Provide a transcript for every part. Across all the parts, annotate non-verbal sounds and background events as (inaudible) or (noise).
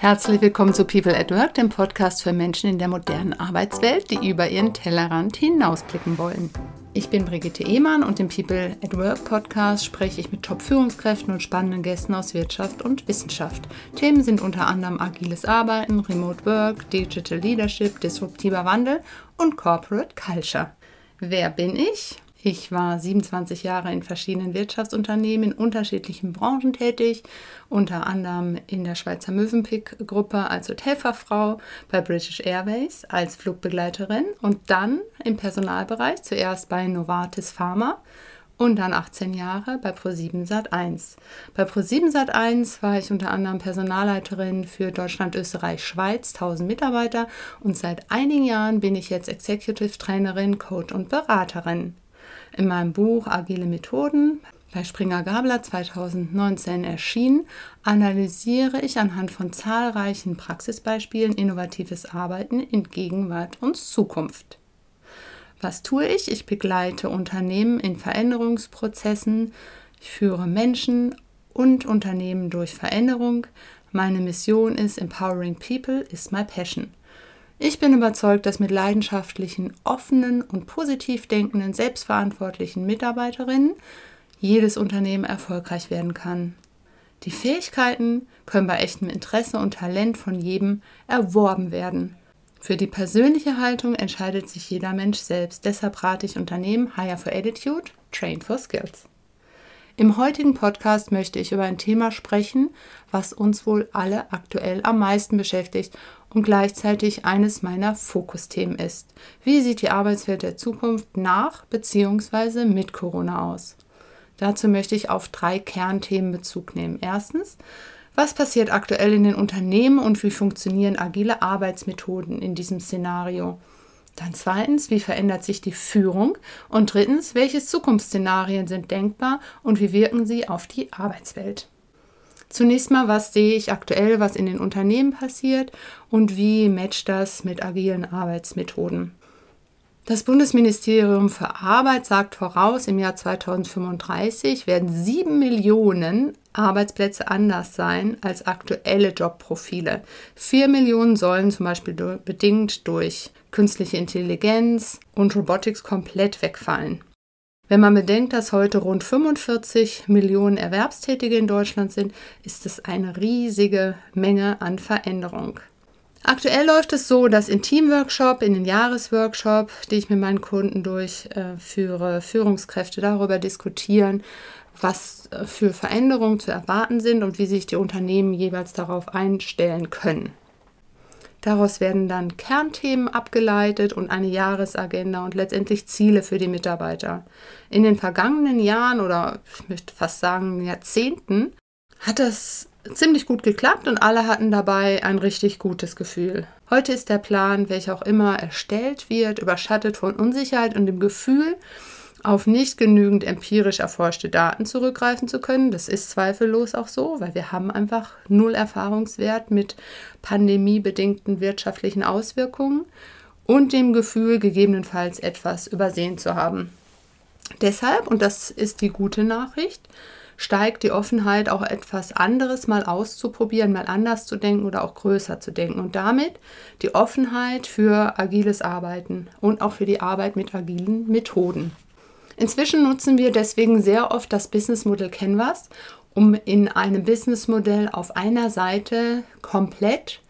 Herzlich willkommen zu People at Work, dem Podcast für Menschen in der modernen Arbeitswelt, die über ihren Tellerrand hinausblicken wollen. Ich bin Brigitte Ehmann und im People at Work Podcast spreche ich mit Top-Führungskräften und spannenden Gästen aus Wirtschaft und Wissenschaft. Themen sind unter anderem agiles Arbeiten, Remote Work, Digital Leadership, disruptiver Wandel und Corporate Culture. Wer bin ich? Ich war 27 Jahre in verschiedenen Wirtschaftsunternehmen in unterschiedlichen Branchen tätig, unter anderem in der Schweizer Mövenpick-Gruppe als Hotelfachfrau, bei British Airways als Flugbegleiterin und dann im Personalbereich, zuerst bei Novartis Pharma und dann 18 Jahre bei Pro7 Sat1. Bei Pro7 Sat1 war ich unter anderem Personalleiterin für Deutschland, Österreich, Schweiz, 1000 Mitarbeiter und seit einigen Jahren bin ich jetzt Executive Trainerin, Coach und Beraterin. In meinem Buch Agile Methoden bei Springer Gabler 2019 erschienen, analysiere ich anhand von zahlreichen Praxisbeispielen innovatives Arbeiten in Gegenwart und Zukunft. Was tue ich? Ich begleite Unternehmen in Veränderungsprozessen, ich führe Menschen und Unternehmen durch Veränderung. Meine Mission ist Empowering People is my passion. Ich bin überzeugt, dass mit leidenschaftlichen, offenen und positiv denkenden, selbstverantwortlichen Mitarbeiterinnen jedes Unternehmen erfolgreich werden kann. Die Fähigkeiten können bei echtem Interesse und Talent von jedem erworben werden. Für die persönliche Haltung entscheidet sich jeder Mensch selbst. Deshalb rate ich Unternehmen Hire for Attitude, Train for Skills. Im heutigen Podcast möchte ich über ein Thema sprechen, was uns wohl alle aktuell am meisten beschäftigt und gleichzeitig eines meiner Fokusthemen ist. Wie sieht die Arbeitswelt der Zukunft nach bzw. mit Corona aus? Dazu möchte ich auf drei Kernthemen Bezug nehmen. Erstens, was passiert aktuell in den Unternehmen und wie funktionieren agile Arbeitsmethoden in diesem Szenario? Dann zweitens, wie verändert sich die Führung? Und drittens, welche Zukunftsszenarien sind denkbar und wie wirken sie auf die Arbeitswelt? Zunächst mal, was sehe ich aktuell, was in den Unternehmen passiert und wie matcht das mit agilen Arbeitsmethoden? Das Bundesministerium für Arbeit sagt voraus, im Jahr 2035 werden sieben Millionen Arbeitsplätze anders sein als aktuelle Jobprofile. Vier Millionen sollen zum Beispiel bedingt durch künstliche Intelligenz und Robotics komplett wegfallen. Wenn man bedenkt, dass heute rund 45 Millionen Erwerbstätige in Deutschland sind, ist es eine riesige Menge an Veränderung. Aktuell läuft es so, dass in Teamworkshop, in den Jahresworkshop, die ich mit meinen Kunden durchführe, Führungskräfte darüber diskutieren, was äh, für Veränderungen zu erwarten sind und wie sich die Unternehmen jeweils darauf einstellen können. Daraus werden dann Kernthemen abgeleitet und eine Jahresagenda und letztendlich Ziele für die Mitarbeiter. In den vergangenen Jahren oder ich möchte fast sagen Jahrzehnten hat das ziemlich gut geklappt und alle hatten dabei ein richtig gutes Gefühl. Heute ist der Plan, welcher auch immer erstellt wird, überschattet von Unsicherheit und dem Gefühl, auf nicht genügend empirisch erforschte Daten zurückgreifen zu können. Das ist zweifellos auch so, weil wir haben einfach null Erfahrungswert mit pandemiebedingten wirtschaftlichen Auswirkungen und dem Gefühl, gegebenenfalls etwas übersehen zu haben. Deshalb, und das ist die gute Nachricht, steigt die Offenheit auch etwas anderes mal auszuprobieren, mal anders zu denken oder auch größer zu denken und damit die Offenheit für agiles Arbeiten und auch für die Arbeit mit agilen Methoden. Inzwischen nutzen wir deswegen sehr oft das Businessmodell Canvas, um in einem Businessmodell auf einer Seite komplett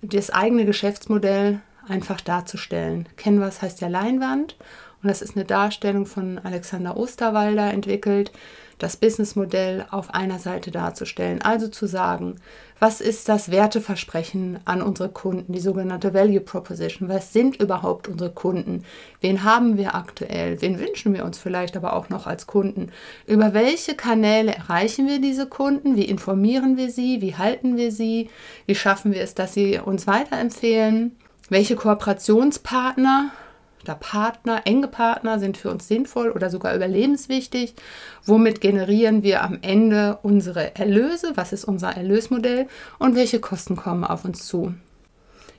das eigene Geschäftsmodell einfach darzustellen. Canvas heißt ja Leinwand und das ist eine Darstellung von Alexander Osterwalder entwickelt, das Businessmodell auf einer Seite darzustellen. Also zu sagen, was ist das Werteversprechen an unsere Kunden, die sogenannte Value Proposition? Was sind überhaupt unsere Kunden? Wen haben wir aktuell? Wen wünschen wir uns vielleicht aber auch noch als Kunden? Über welche Kanäle erreichen wir diese Kunden? Wie informieren wir sie? Wie halten wir sie? Wie schaffen wir es, dass sie uns weiterempfehlen? Welche Kooperationspartner oder Partner, enge Partner sind für uns sinnvoll oder sogar überlebenswichtig. Womit generieren wir am Ende unsere Erlöse? Was ist unser Erlösmodell und welche Kosten kommen auf uns zu?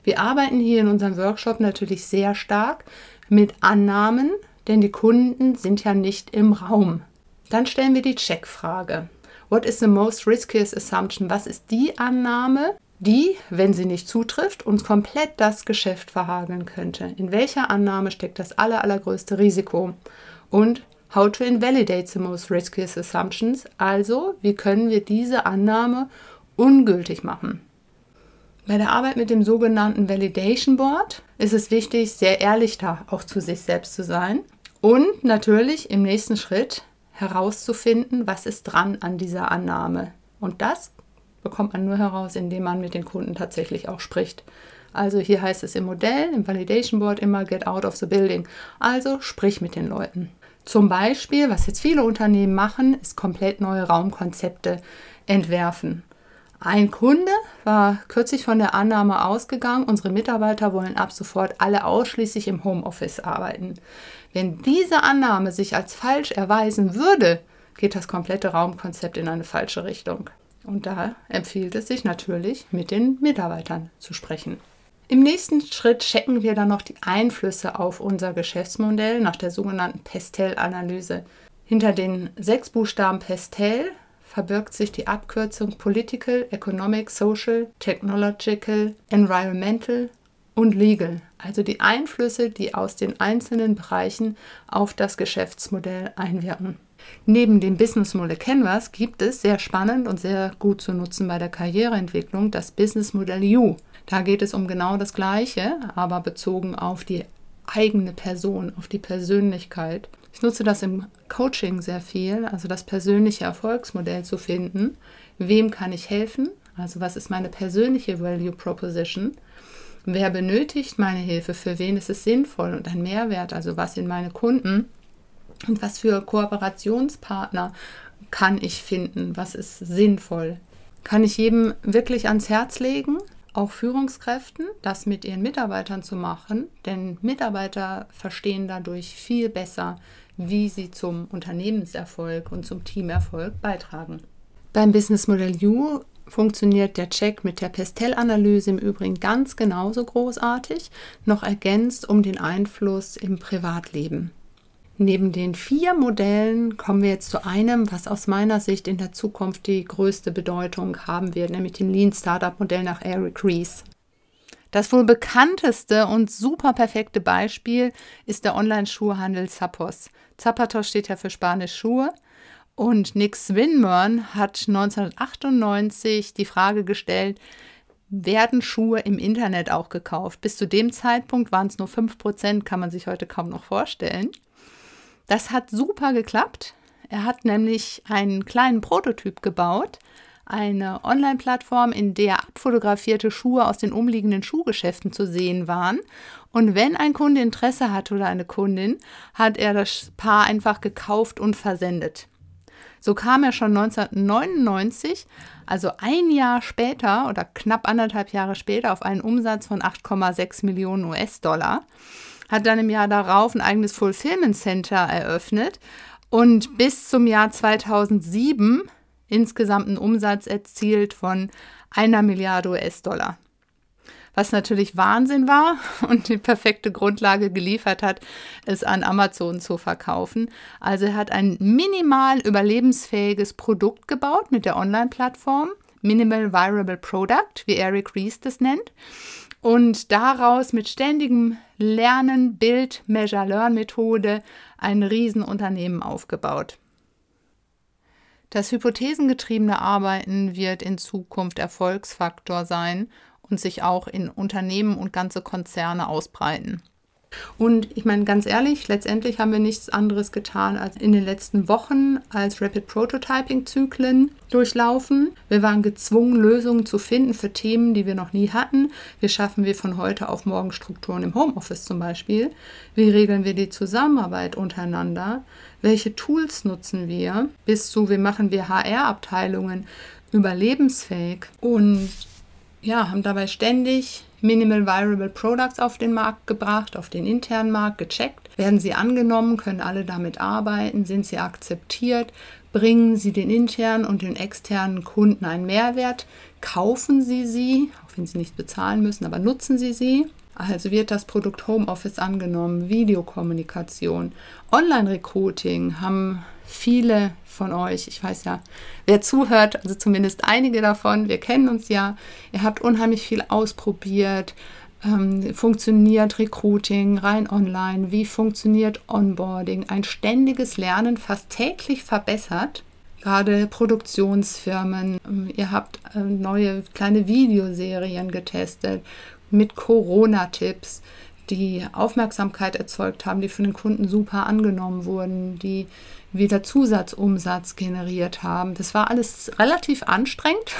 Wir arbeiten hier in unserem Workshop natürlich sehr stark mit Annahmen, denn die Kunden sind ja nicht im Raum. Dann stellen wir die Checkfrage. What is the most riskiest assumption? Was ist die Annahme, die, wenn sie nicht zutrifft, uns komplett das Geschäft verhageln könnte. In welcher Annahme steckt das aller, allergrößte Risiko? Und how to invalidate the most riskiest assumptions, also wie können wir diese Annahme ungültig machen? Bei der Arbeit mit dem sogenannten Validation Board ist es wichtig, sehr ehrlich da auch zu sich selbst zu sein und natürlich im nächsten Schritt herauszufinden, was ist dran an dieser Annahme. Und das bekommt man nur heraus, indem man mit den Kunden tatsächlich auch spricht. Also hier heißt es im Modell, im Validation Board immer get out of the building. Also sprich mit den Leuten. Zum Beispiel, was jetzt viele Unternehmen machen, ist komplett neue Raumkonzepte entwerfen. Ein Kunde war kürzlich von der Annahme ausgegangen, unsere Mitarbeiter wollen ab sofort alle ausschließlich im Homeoffice arbeiten. Wenn diese Annahme sich als falsch erweisen würde, geht das komplette Raumkonzept in eine falsche Richtung. Und da empfiehlt es sich natürlich, mit den Mitarbeitern zu sprechen. Im nächsten Schritt checken wir dann noch die Einflüsse auf unser Geschäftsmodell nach der sogenannten Pestel-Analyse. Hinter den sechs Buchstaben Pestel verbirgt sich die Abkürzung Political, Economic, Social, Technological, Environmental und Legal, also die Einflüsse, die aus den einzelnen Bereichen auf das Geschäftsmodell einwirken. Neben dem Business Model Canvas gibt es sehr spannend und sehr gut zu nutzen bei der Karriereentwicklung das Business Model U. Da geht es um genau das Gleiche, aber bezogen auf die eigene Person, auf die Persönlichkeit. Ich nutze das im Coaching sehr viel, also das persönliche Erfolgsmodell zu finden. Wem kann ich helfen? Also was ist meine persönliche Value Proposition? Wer benötigt meine Hilfe? Für wen ist es sinnvoll und ein Mehrwert? Also was sind meine Kunden? Und was für Kooperationspartner kann ich finden? Was ist sinnvoll? Kann ich jedem wirklich ans Herz legen? auch Führungskräften, das mit ihren Mitarbeitern zu machen, denn Mitarbeiter verstehen dadurch viel besser, wie sie zum Unternehmenserfolg und zum Teamerfolg beitragen. Beim Business Model U funktioniert der Check mit der Pestel-Analyse im Übrigen ganz genauso großartig, noch ergänzt um den Einfluss im Privatleben. Neben den vier Modellen kommen wir jetzt zu einem, was aus meiner Sicht in der Zukunft die größte Bedeutung haben wird, nämlich dem Lean Startup Modell nach Eric Ries. Das wohl bekannteste und super perfekte Beispiel ist der Online-Schuhhandel Zappos. Zapatos steht ja für Spanisch Schuhe. Und Nick Swinburne hat 1998 die Frage gestellt, werden Schuhe im Internet auch gekauft? Bis zu dem Zeitpunkt waren es nur 5%, kann man sich heute kaum noch vorstellen. Das hat super geklappt. Er hat nämlich einen kleinen Prototyp gebaut, eine Online-Plattform, in der abfotografierte Schuhe aus den umliegenden Schuhgeschäften zu sehen waren. Und wenn ein Kunde Interesse hatte oder eine Kundin, hat er das Paar einfach gekauft und versendet. So kam er schon 1999, also ein Jahr später oder knapp anderthalb Jahre später, auf einen Umsatz von 8,6 Millionen US-Dollar hat dann im Jahr darauf ein eigenes Fulfillment Center eröffnet und bis zum Jahr 2007 insgesamt einen Umsatz erzielt von einer Milliarde US-Dollar. Was natürlich Wahnsinn war (laughs) und die perfekte Grundlage geliefert hat, es an Amazon zu verkaufen. Also er hat ein minimal überlebensfähiges Produkt gebaut mit der Online-Plattform, Minimal Viable Product, wie Eric Ries das nennt und daraus mit ständigem Lernen, Bild, Measure, Learn Methode ein Riesenunternehmen aufgebaut. Das hypothesengetriebene Arbeiten wird in Zukunft Erfolgsfaktor sein und sich auch in Unternehmen und ganze Konzerne ausbreiten. Und ich meine, ganz ehrlich, letztendlich haben wir nichts anderes getan, als in den letzten Wochen als Rapid Prototyping-Zyklen durchlaufen. Wir waren gezwungen, Lösungen zu finden für Themen, die wir noch nie hatten. Wie schaffen wir von heute auf morgen Strukturen im Homeoffice zum Beispiel? Wie regeln wir die Zusammenarbeit untereinander? Welche Tools nutzen wir? Bis zu, wie machen wir HR-Abteilungen überlebensfähig? Und ja, haben dabei ständig Minimal Viable Products auf den Markt gebracht, auf den internen Markt gecheckt. Werden sie angenommen? Können alle damit arbeiten? Sind sie akzeptiert? Bringen sie den internen und den externen Kunden einen Mehrwert? Kaufen sie sie, auch wenn sie nicht bezahlen müssen, aber nutzen sie sie? Also wird das Produkt Homeoffice angenommen, Videokommunikation, Online-Recruiting haben viele von euch, ich weiß ja, wer zuhört, also zumindest einige davon, wir kennen uns ja, ihr habt unheimlich viel ausprobiert, ähm, funktioniert Recruiting rein online, wie funktioniert Onboarding, ein ständiges Lernen, fast täglich verbessert. Gerade Produktionsfirmen, ähm, ihr habt äh, neue kleine Videoserien getestet mit Corona-Tipps, die Aufmerksamkeit erzeugt haben, die für den Kunden super angenommen wurden, die wieder Zusatzumsatz generiert haben. Das war alles relativ anstrengend,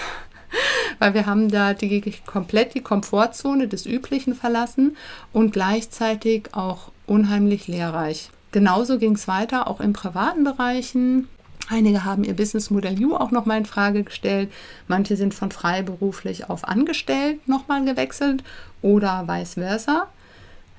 (laughs) weil wir haben da die, komplett die Komfortzone des Üblichen verlassen und gleichzeitig auch unheimlich lehrreich. Genauso ging es weiter, auch in privaten Bereichen. Einige haben ihr Business Modell U auch nochmal in Frage gestellt. Manche sind von freiberuflich auf angestellt nochmal gewechselt oder vice versa.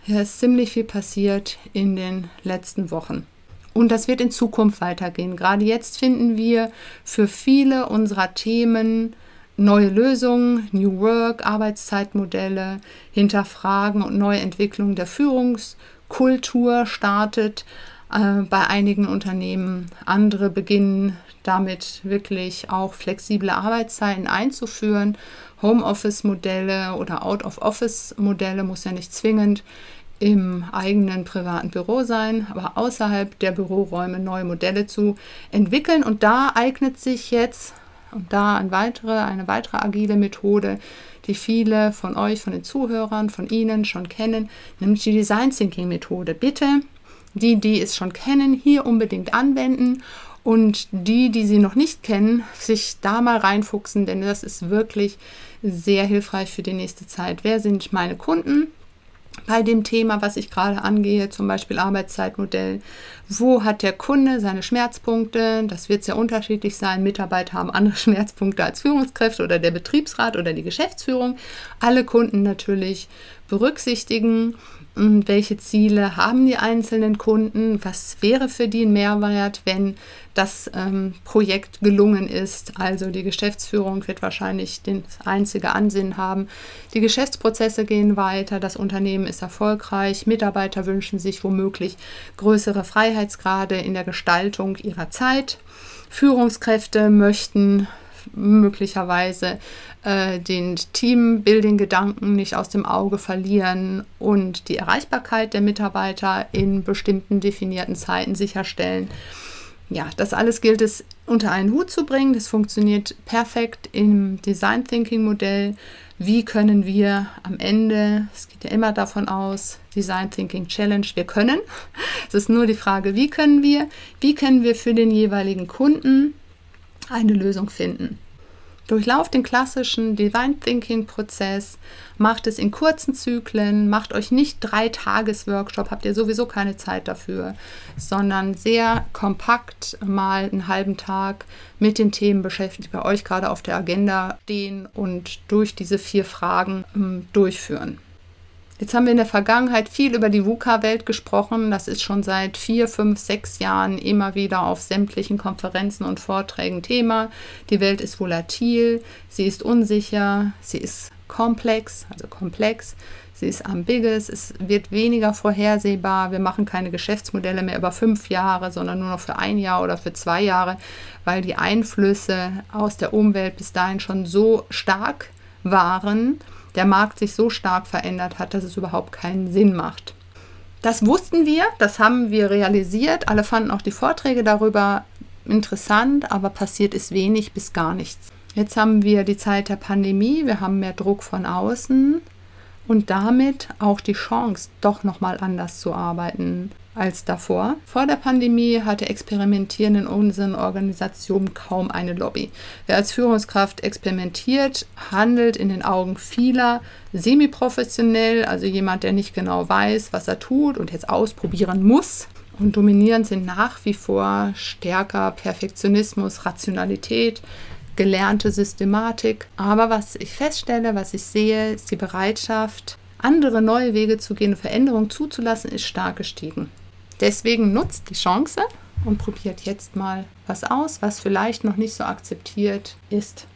Hier ist ziemlich viel passiert in den letzten Wochen. Und das wird in Zukunft weitergehen. Gerade jetzt finden wir für viele unserer Themen neue Lösungen, New Work, Arbeitszeitmodelle, hinterfragen und neue Entwicklung der Führungskultur startet äh, bei einigen Unternehmen. Andere beginnen damit wirklich auch flexible Arbeitszeiten einzuführen. Homeoffice-Modelle oder Out-of-Office-Modelle muss ja nicht zwingend im eigenen privaten Büro sein, aber außerhalb der Büroräume neue Modelle zu entwickeln. Und da eignet sich jetzt und da eine weitere, eine weitere agile Methode, die viele von euch, von den Zuhörern, von Ihnen schon kennen, nämlich die Design Thinking Methode. Bitte die, die es schon kennen, hier unbedingt anwenden und die, die sie noch nicht kennen, sich da mal reinfuchsen, denn das ist wirklich sehr hilfreich für die nächste Zeit. Wer sind meine Kunden? bei dem Thema, was ich gerade angehe, zum Beispiel Arbeitszeitmodell. Wo hat der Kunde seine Schmerzpunkte? Das wird sehr unterschiedlich sein. Mitarbeiter haben andere (laughs) Schmerzpunkte als Führungskräfte oder der Betriebsrat oder die Geschäftsführung. Alle Kunden natürlich berücksichtigen welche Ziele haben die einzelnen Kunden? Was wäre für die ein Mehrwert, wenn das ähm, Projekt gelungen ist? Also die Geschäftsführung wird wahrscheinlich das einzige Ansinnen haben. Die Geschäftsprozesse gehen weiter, das Unternehmen ist erfolgreich, Mitarbeiter wünschen sich womöglich größere Freiheitsgrade in der Gestaltung ihrer Zeit. Führungskräfte möchten möglicherweise äh, den Teambuilding-Gedanken nicht aus dem Auge verlieren und die Erreichbarkeit der Mitarbeiter in bestimmten definierten Zeiten sicherstellen. Ja, das alles gilt es unter einen Hut zu bringen. Das funktioniert perfekt im Design Thinking Modell. Wie können wir am Ende, es geht ja immer davon aus, Design Thinking Challenge, wir können. Es ist nur die Frage, wie können wir, wie können wir für den jeweiligen Kunden eine Lösung finden. Durchlauft den klassischen Divine Thinking Prozess, macht es in kurzen Zyklen, macht euch nicht drei Tages-Workshop, habt ihr sowieso keine Zeit dafür, sondern sehr kompakt mal einen halben Tag mit den Themen beschäftigt, die bei euch gerade auf der Agenda stehen und durch diese vier Fragen ähm, durchführen. Jetzt haben wir in der Vergangenheit viel über die VUCA-Welt gesprochen. Das ist schon seit vier, fünf, sechs Jahren immer wieder auf sämtlichen Konferenzen und Vorträgen Thema. Die Welt ist volatil, sie ist unsicher, sie ist komplex, also komplex, sie ist ambiguous, es wird weniger vorhersehbar. Wir machen keine Geschäftsmodelle mehr über fünf Jahre, sondern nur noch für ein Jahr oder für zwei Jahre, weil die Einflüsse aus der Umwelt bis dahin schon so stark waren der Markt sich so stark verändert hat, dass es überhaupt keinen Sinn macht. Das wussten wir, das haben wir realisiert. Alle fanden auch die Vorträge darüber interessant, aber passiert ist wenig bis gar nichts. Jetzt haben wir die Zeit der Pandemie, wir haben mehr Druck von außen und damit auch die Chance, doch nochmal anders zu arbeiten als davor. Vor der Pandemie hatte Experimentieren in unseren Organisationen kaum eine Lobby. Wer als Führungskraft experimentiert, handelt in den Augen vieler semi-professionell, also jemand, der nicht genau weiß, was er tut und jetzt ausprobieren muss. Und dominierend sind nach wie vor stärker Perfektionismus, Rationalität, gelernte Systematik. Aber was ich feststelle, was ich sehe, ist die Bereitschaft, andere neue Wege zu gehen, Veränderungen zuzulassen, ist stark gestiegen. Deswegen nutzt die Chance und probiert jetzt mal was aus, was vielleicht noch nicht so akzeptiert ist.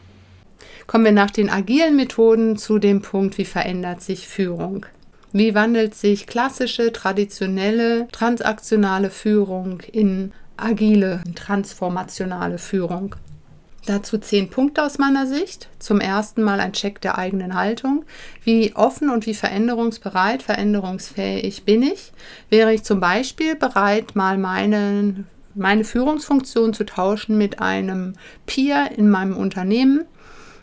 Kommen wir nach den agilen Methoden zu dem Punkt, wie verändert sich Führung. Wie wandelt sich klassische, traditionelle, transaktionale Führung in agile, transformationale Führung? Dazu zehn Punkte aus meiner Sicht. Zum ersten Mal ein Check der eigenen Haltung. Wie offen und wie veränderungsbereit, veränderungsfähig bin ich? Wäre ich zum Beispiel bereit, mal meine, meine Führungsfunktion zu tauschen mit einem Peer in meinem Unternehmen?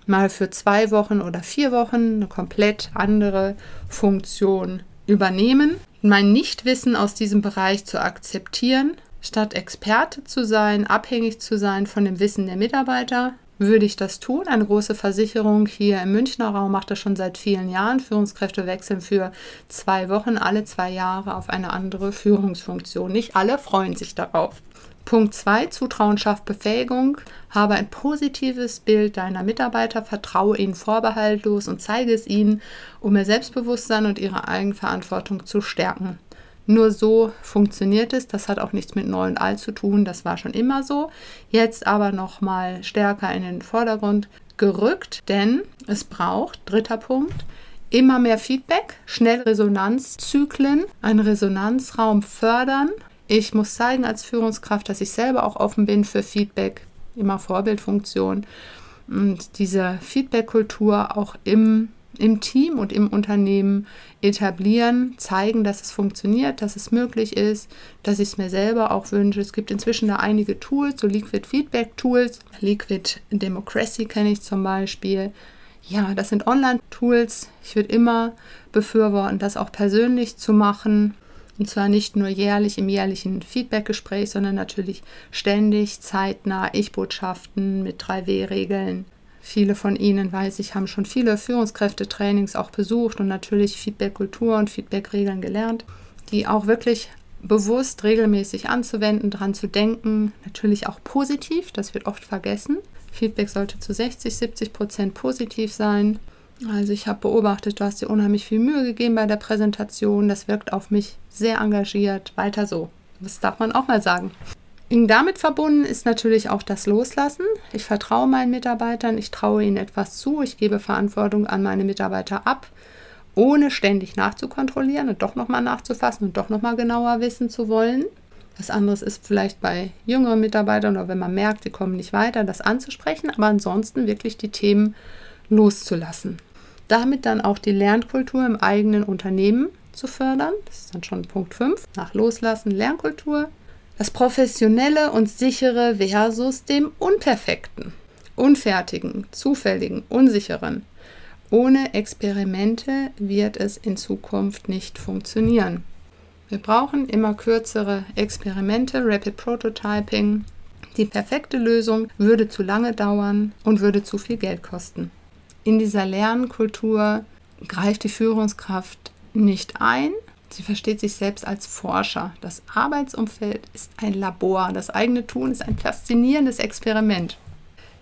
Mal für zwei Wochen oder vier Wochen eine komplett andere Funktion übernehmen. Mein Nichtwissen aus diesem Bereich zu akzeptieren Statt Experte zu sein, abhängig zu sein von dem Wissen der Mitarbeiter, würde ich das tun. Eine große Versicherung hier im Münchner Raum macht das schon seit vielen Jahren. Führungskräfte wechseln für zwei Wochen, alle zwei Jahre auf eine andere Führungsfunktion. Nicht alle freuen sich darauf. Punkt 2, Zutrauen schafft Befähigung. Habe ein positives Bild deiner Mitarbeiter, vertraue ihnen vorbehaltlos und zeige es ihnen, um ihr Selbstbewusstsein und ihre Eigenverantwortung zu stärken. Nur so funktioniert es. Das hat auch nichts mit Neu und Alt zu tun. Das war schon immer so. Jetzt aber noch mal stärker in den Vordergrund gerückt, denn es braucht, dritter Punkt, immer mehr Feedback, schnell Resonanzzyklen, einen Resonanzraum fördern. Ich muss zeigen als Führungskraft, dass ich selber auch offen bin für Feedback, immer Vorbildfunktion und diese Feedback-Kultur auch im im Team und im Unternehmen etablieren, zeigen, dass es funktioniert, dass es möglich ist, dass ich es mir selber auch wünsche. Es gibt inzwischen da einige Tools, so Liquid Feedback Tools, Liquid Democracy kenne ich zum Beispiel. Ja, das sind Online-Tools. Ich würde immer befürworten, das auch persönlich zu machen. Und zwar nicht nur jährlich im jährlichen Feedback-Gespräch, sondern natürlich ständig, zeitnah, Ich-Botschaften mit 3W-Regeln Viele von Ihnen, weiß ich, haben schon viele Führungskräftetrainings auch besucht und natürlich Feedback-Kultur und Feedback-Regeln gelernt, die auch wirklich bewusst regelmäßig anzuwenden, dran zu denken. Natürlich auch positiv, das wird oft vergessen. Feedback sollte zu 60, 70 Prozent positiv sein. Also ich habe beobachtet, du hast dir unheimlich viel Mühe gegeben bei der Präsentation. Das wirkt auf mich sehr engagiert. Weiter so. Das darf man auch mal sagen. Damit verbunden ist natürlich auch das Loslassen. Ich vertraue meinen Mitarbeitern, ich traue ihnen etwas zu, ich gebe Verantwortung an meine Mitarbeiter ab, ohne ständig nachzukontrollieren und doch nochmal nachzufassen und doch nochmal genauer wissen zu wollen. Was anderes ist vielleicht bei jüngeren Mitarbeitern oder wenn man merkt, sie kommen nicht weiter, das anzusprechen, aber ansonsten wirklich die Themen loszulassen. Damit dann auch die Lernkultur im eigenen Unternehmen zu fördern. Das ist dann schon Punkt 5. Nach Loslassen Lernkultur, das Professionelle und Sichere versus dem Unperfekten, Unfertigen, Zufälligen, Unsicheren. Ohne Experimente wird es in Zukunft nicht funktionieren. Wir brauchen immer kürzere Experimente, Rapid Prototyping. Die perfekte Lösung würde zu lange dauern und würde zu viel Geld kosten. In dieser Lernkultur greift die Führungskraft nicht ein, Sie versteht sich selbst als Forscher. Das Arbeitsumfeld ist ein Labor. Das eigene Tun ist ein faszinierendes Experiment.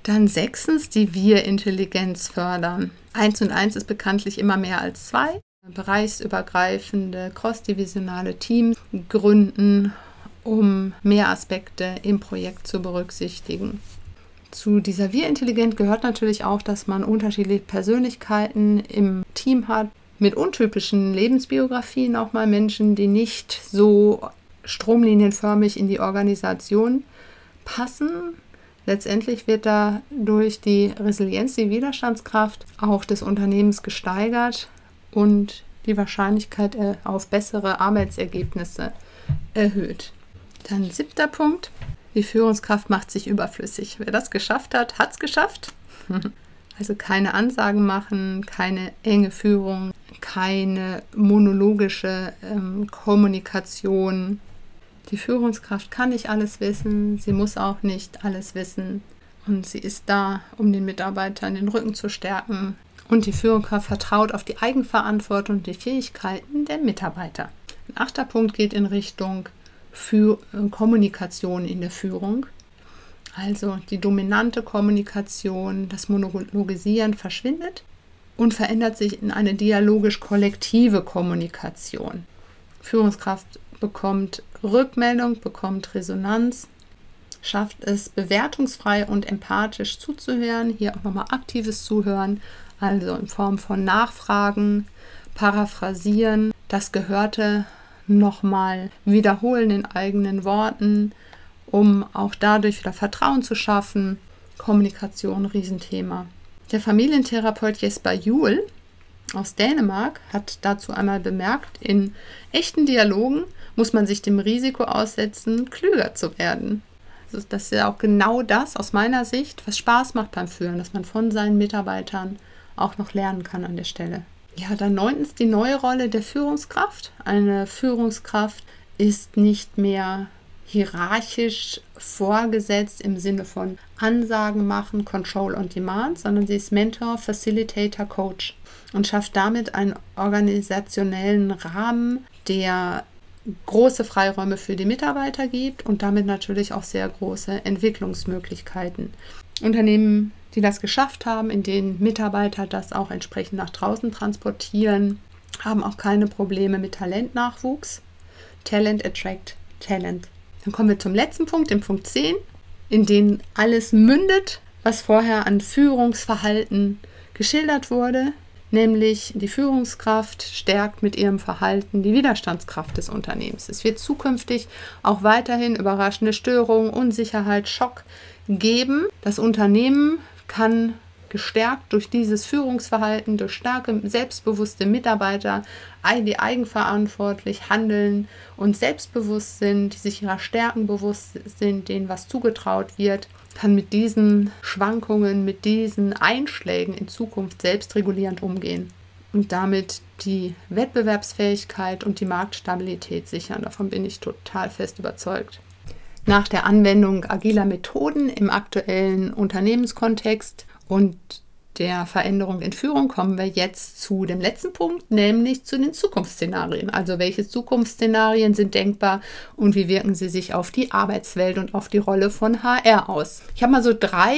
Dann sechstens die Wir-Intelligenz fördern. Eins und eins ist bekanntlich immer mehr als zwei. Bereichsübergreifende, crossdivisionale Teams gründen, um mehr Aspekte im Projekt zu berücksichtigen. Zu dieser Wir-Intelligenz gehört natürlich auch, dass man unterschiedliche Persönlichkeiten im Team hat, mit untypischen Lebensbiografien auch mal Menschen, die nicht so stromlinienförmig in die Organisation passen. Letztendlich wird da durch die Resilienz, die Widerstandskraft auch des Unternehmens gesteigert und die Wahrscheinlichkeit äh, auf bessere Arbeitsergebnisse erhöht. Dann siebter Punkt. Die Führungskraft macht sich überflüssig. Wer das geschafft hat, hat es geschafft. (laughs) Also keine Ansagen machen, keine enge Führung, keine monologische ähm, Kommunikation. Die Führungskraft kann nicht alles wissen, sie muss auch nicht alles wissen und sie ist da, um den Mitarbeitern den Rücken zu stärken. Und die Führungskraft vertraut auf die Eigenverantwortung und die Fähigkeiten der Mitarbeiter. Ein achter Punkt geht in Richtung für äh, Kommunikation in der Führung. Also die dominante Kommunikation, das Monologisieren verschwindet und verändert sich in eine dialogisch-kollektive Kommunikation. Führungskraft bekommt Rückmeldung, bekommt Resonanz, schafft es bewertungsfrei und empathisch zuzuhören, hier auch nochmal aktives Zuhören, also in Form von Nachfragen, Paraphrasieren, das Gehörte nochmal wiederholen in eigenen Worten, um auch dadurch wieder Vertrauen zu schaffen. Kommunikation, Riesenthema. Der Familientherapeut Jesper Juhl aus Dänemark hat dazu einmal bemerkt, in echten Dialogen muss man sich dem Risiko aussetzen, klüger zu werden. Also das ist ja auch genau das aus meiner Sicht, was Spaß macht beim Führen, dass man von seinen Mitarbeitern auch noch lernen kann an der Stelle. Ja, dann neuntens die neue Rolle der Führungskraft. Eine Führungskraft ist nicht mehr hierarchisch vorgesetzt im Sinne von Ansagen machen, Control on Demand, sondern sie ist Mentor, Facilitator, Coach und schafft damit einen organisationellen Rahmen, der große Freiräume für die Mitarbeiter gibt und damit natürlich auch sehr große Entwicklungsmöglichkeiten. Unternehmen, die das geschafft haben, in denen Mitarbeiter das auch entsprechend nach draußen transportieren, haben auch keine Probleme mit Talentnachwuchs. Talent attract Talent. Dann kommen wir zum letzten Punkt, dem Punkt 10, in dem alles mündet, was vorher an Führungsverhalten geschildert wurde, nämlich die Führungskraft stärkt mit ihrem Verhalten die Widerstandskraft des Unternehmens. Es wird zukünftig auch weiterhin überraschende Störungen, Unsicherheit, Schock geben. Das Unternehmen kann gestärkt durch dieses Führungsverhalten, durch starke, selbstbewusste Mitarbeiter, die eigenverantwortlich handeln und selbstbewusst sind, die sich ihrer Stärken bewusst sind, denen was zugetraut wird, kann mit diesen Schwankungen, mit diesen Einschlägen in Zukunft selbstregulierend umgehen und damit die Wettbewerbsfähigkeit und die Marktstabilität sichern. Davon bin ich total fest überzeugt. Nach der Anwendung agiler Methoden im aktuellen Unternehmenskontext und der Veränderung in Führung kommen wir jetzt zu dem letzten Punkt, nämlich zu den Zukunftsszenarien. Also welche Zukunftsszenarien sind denkbar und wie wirken sie sich auf die Arbeitswelt und auf die Rolle von HR aus? Ich habe mal so drei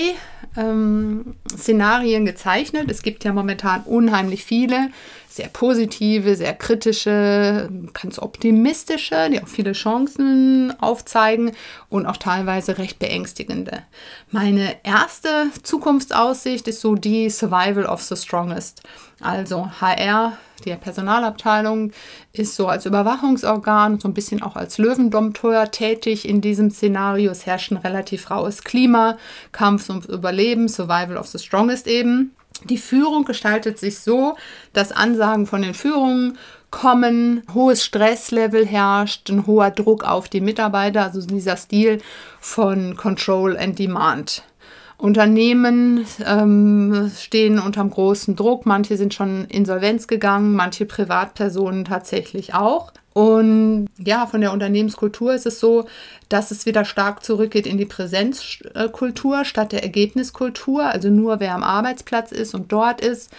ähm, Szenarien gezeichnet. Es gibt ja momentan unheimlich viele sehr positive, sehr kritische, ganz optimistische, die auch viele Chancen aufzeigen und auch teilweise recht beängstigende. Meine erste Zukunftsaussicht ist so die Survival of the Strongest. Also HR, die Personalabteilung, ist so als Überwachungsorgan, so ein bisschen auch als Löwendompteur tätig in diesem Szenario. Es herrscht ein relativ raues Klima, Kampf ums Überleben, Survival of the Strongest eben. Die Führung gestaltet sich so, dass Ansagen von den Führungen kommen, hohes Stresslevel herrscht, ein hoher Druck auf die Mitarbeiter, also dieser Stil von Control and Demand. Unternehmen ähm, stehen unter großen Druck, manche sind schon insolvenz gegangen, manche Privatpersonen tatsächlich auch. Und ja, von der Unternehmenskultur ist es so, dass es wieder stark zurückgeht in die Präsenzkultur statt der Ergebniskultur. Also nur wer am Arbeitsplatz ist und dort ist,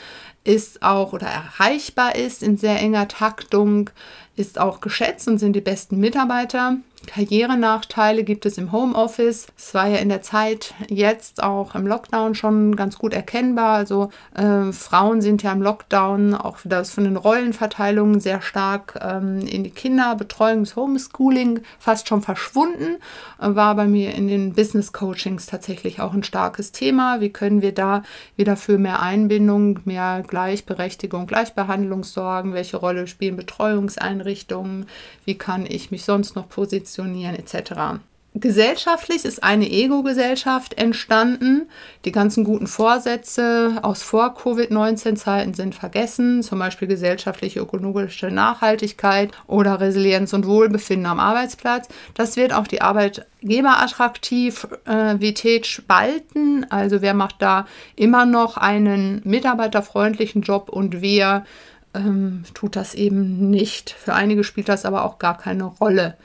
ist auch oder erreichbar ist in sehr enger Taktung, ist auch geschätzt und sind die besten Mitarbeiter. Karrierenachteile gibt es im Homeoffice. Es war ja in der Zeit jetzt auch im Lockdown schon ganz gut erkennbar. Also äh, Frauen sind ja im Lockdown auch das von den Rollenverteilungen sehr stark ähm, in die Kinderbetreuung, das Homeschooling fast schon verschwunden. Äh, war bei mir in den Business Coachings tatsächlich auch ein starkes Thema. Wie können wir da wieder für mehr Einbindung, mehr Gleichberechtigung, Gleichbehandlung sorgen? Welche Rolle spielen Betreuungseinrichtungen? Wie kann ich mich sonst noch positionieren? etc. Gesellschaftlich ist eine Ego-Gesellschaft entstanden. Die ganzen guten Vorsätze aus Vor-Covid-19-Zeiten sind vergessen, zum Beispiel gesellschaftliche ökologische Nachhaltigkeit oder Resilienz und Wohlbefinden am Arbeitsplatz. Das wird auch die Arbeitgeberattraktivität äh, spalten. Also wer macht da immer noch einen mitarbeiterfreundlichen Job und wer ähm, tut das eben nicht. Für einige spielt das aber auch gar keine Rolle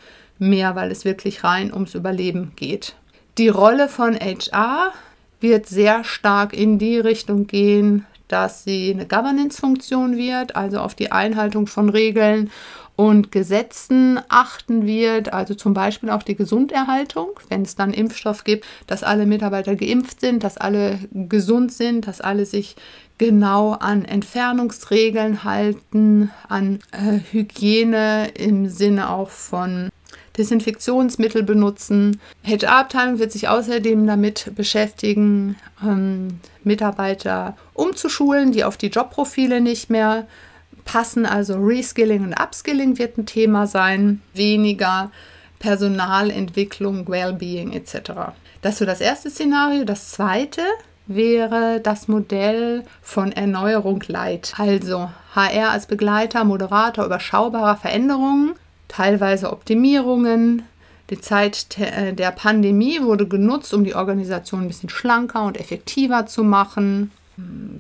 mehr, weil es wirklich rein ums Überleben geht. Die Rolle von HR wird sehr stark in die Richtung gehen, dass sie eine Governance-Funktion wird, also auf die Einhaltung von Regeln und Gesetzen achten wird, also zum Beispiel auch die Gesunderhaltung, wenn es dann Impfstoff gibt, dass alle Mitarbeiter geimpft sind, dass alle gesund sind, dass alle sich genau an Entfernungsregeln halten, an äh, Hygiene im Sinne auch von Desinfektionsmittel benutzen. HR-Abteilung wird sich außerdem damit beschäftigen, ähm, Mitarbeiter umzuschulen, die auf die Jobprofile nicht mehr passen. Also Reskilling und Upskilling wird ein Thema sein, weniger Personalentwicklung, Wellbeing etc. Das ist so das erste Szenario. Das zweite wäre das Modell von Erneuerung Light. Also HR als Begleiter, Moderator überschaubarer Veränderungen, teilweise Optimierungen. Die Zeit äh, der Pandemie wurde genutzt, um die Organisation ein bisschen schlanker und effektiver zu machen.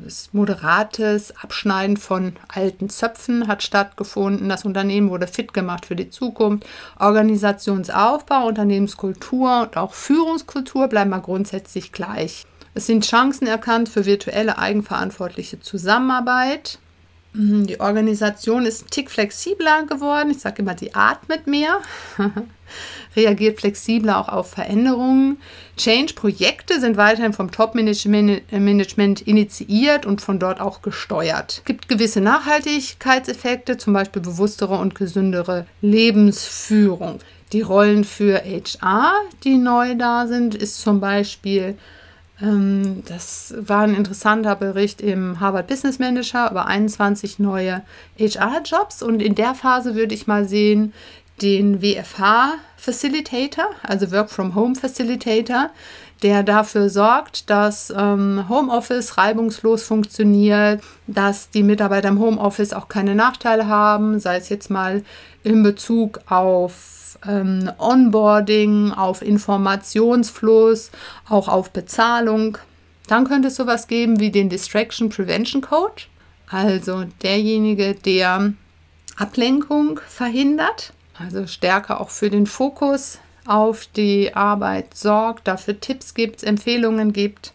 Das moderates Abschneiden von alten Zöpfen hat stattgefunden. Das Unternehmen wurde fit gemacht für die Zukunft. Organisationsaufbau, Unternehmenskultur und auch Führungskultur bleiben mal grundsätzlich gleich. Es sind Chancen erkannt für virtuelle eigenverantwortliche Zusammenarbeit. Mhm, die Organisation ist ein Tick flexibler geworden. Ich sage immer, sie atmet mehr, (laughs) reagiert flexibler auch auf Veränderungen. Change-Projekte sind weiterhin vom Top-Management initiiert und von dort auch gesteuert. Es gibt gewisse Nachhaltigkeitseffekte, zum Beispiel bewusstere und gesündere Lebensführung. Die Rollen für HR, die neu da sind, ist zum Beispiel das war ein interessanter Bericht im Harvard Business Manager über 21 neue HR-Jobs. Und in der Phase würde ich mal sehen, den WFH Facilitator, also Work from Home Facilitator, der dafür sorgt, dass ähm, Homeoffice reibungslos funktioniert, dass die Mitarbeiter im Homeoffice auch keine Nachteile haben, sei es jetzt mal in Bezug auf ähm, Onboarding, auf Informationsfluss, auch auf Bezahlung. Dann könnte es sowas geben wie den Distraction Prevention Code, also derjenige, der Ablenkung verhindert, also stärker auch für den Fokus auf die Arbeit sorgt, dafür Tipps gibt, Empfehlungen gibt.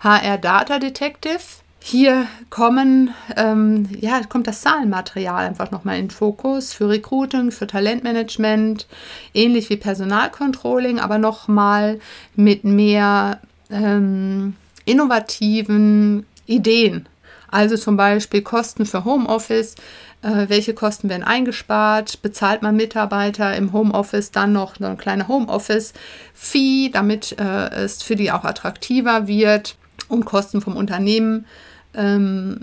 HR Data Detective hier kommen, ähm, ja, kommt das Zahlenmaterial einfach nochmal in Fokus für Recruiting, für Talentmanagement, ähnlich wie Personalcontrolling, aber nochmal mit mehr ähm, innovativen Ideen. Also zum Beispiel Kosten für Homeoffice. Äh, welche Kosten werden eingespart? Bezahlt man Mitarbeiter im Homeoffice dann noch eine kleine Homeoffice-Fee, damit äh, es für die auch attraktiver wird? Und Kosten vom Unternehmen ähm,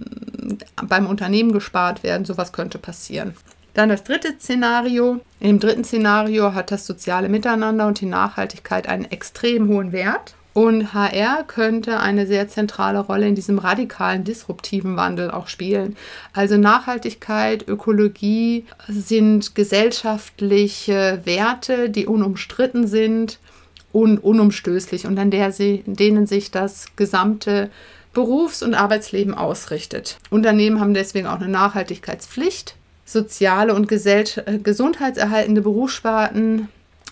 beim Unternehmen gespart werden. Sowas könnte passieren. Dann das dritte Szenario. Im dritten Szenario hat das soziale Miteinander und die Nachhaltigkeit einen extrem hohen Wert. Und HR könnte eine sehr zentrale Rolle in diesem radikalen, disruptiven Wandel auch spielen. Also Nachhaltigkeit, Ökologie sind gesellschaftliche Werte, die unumstritten sind und unumstößlich und an der denen sich das gesamte Berufs- und Arbeitsleben ausrichtet. Unternehmen haben deswegen auch eine Nachhaltigkeitspflicht. Soziale und äh, gesundheitserhaltende Berufssparten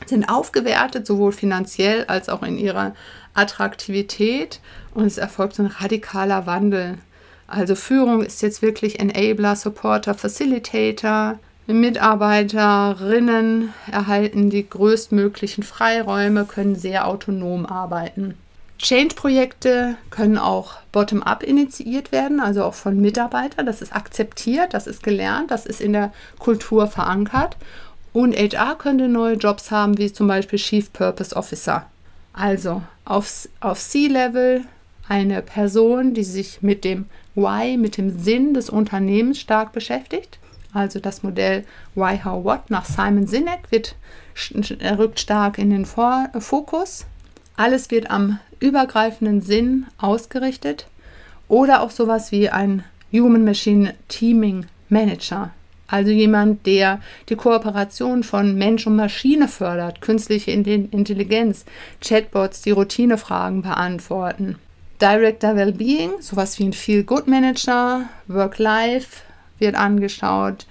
sind aufgewertet, sowohl finanziell als auch in ihrer Attraktivität. Und es erfolgt so ein radikaler Wandel. Also Führung ist jetzt wirklich Enabler, Supporter, Facilitator. Mitarbeiterinnen erhalten die größtmöglichen Freiräume, können sehr autonom arbeiten. Change-Projekte können auch bottom-up initiiert werden, also auch von Mitarbeitern. Das ist akzeptiert, das ist gelernt, das ist in der Kultur verankert. Und HR könnte neue Jobs haben, wie zum Beispiel Chief Purpose Officer. Also auf, auf C-Level eine Person, die sich mit dem Why, mit dem Sinn des Unternehmens stark beschäftigt. Also das Modell Why, How, What nach Simon Sinek wird, rückt stark in den Vor Fokus. Alles wird am übergreifenden Sinn ausgerichtet oder auch sowas wie ein Human Machine Teaming Manager. Also jemand, der die Kooperation von Mensch und Maschine fördert, künstliche Intelligenz, Chatbots, die Routinefragen beantworten. Director Wellbeing, sowas wie ein Feel Good Manager, Work-Life wird angeschaut,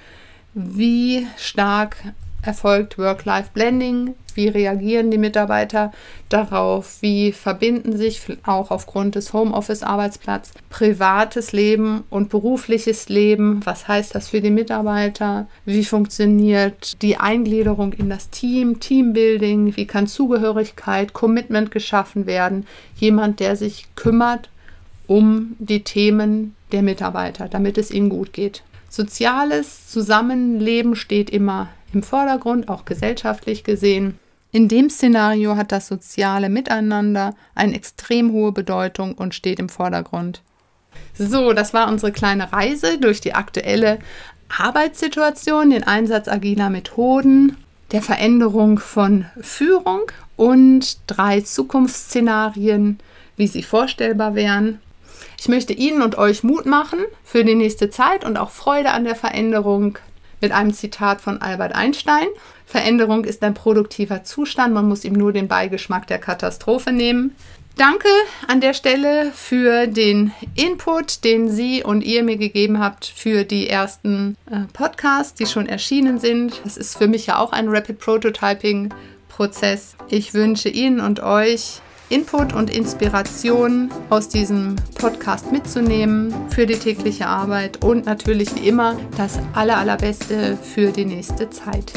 wie stark erfolgt Work-Life-Blending? Wie reagieren die Mitarbeiter darauf? Wie verbinden sich auch aufgrund des Homeoffice-Arbeitsplatzes privates Leben und berufliches Leben? Was heißt das für die Mitarbeiter? Wie funktioniert die Eingliederung in das Team, Teambuilding? Wie kann Zugehörigkeit, Commitment geschaffen werden? Jemand, der sich kümmert um die Themen der Mitarbeiter, damit es ihnen gut geht. Soziales Zusammenleben steht immer im Vordergrund, auch gesellschaftlich gesehen. In dem Szenario hat das soziale Miteinander eine extrem hohe Bedeutung und steht im Vordergrund. So, das war unsere kleine Reise durch die aktuelle Arbeitssituation, den Einsatz agiler Methoden, der Veränderung von Führung und drei Zukunftsszenarien, wie sie vorstellbar wären. Ich möchte Ihnen und euch Mut machen für die nächste Zeit und auch Freude an der Veränderung mit einem Zitat von Albert Einstein. Veränderung ist ein produktiver Zustand, man muss ihm nur den Beigeschmack der Katastrophe nehmen. Danke an der Stelle für den Input, den Sie und ihr mir gegeben habt für die ersten äh, Podcasts, die schon erschienen sind. Das ist für mich ja auch ein Rapid Prototyping Prozess. Ich wünsche Ihnen und euch Input und Inspiration aus diesem Podcast mitzunehmen für die tägliche Arbeit und natürlich wie immer das aller, allerbeste für die nächste Zeit.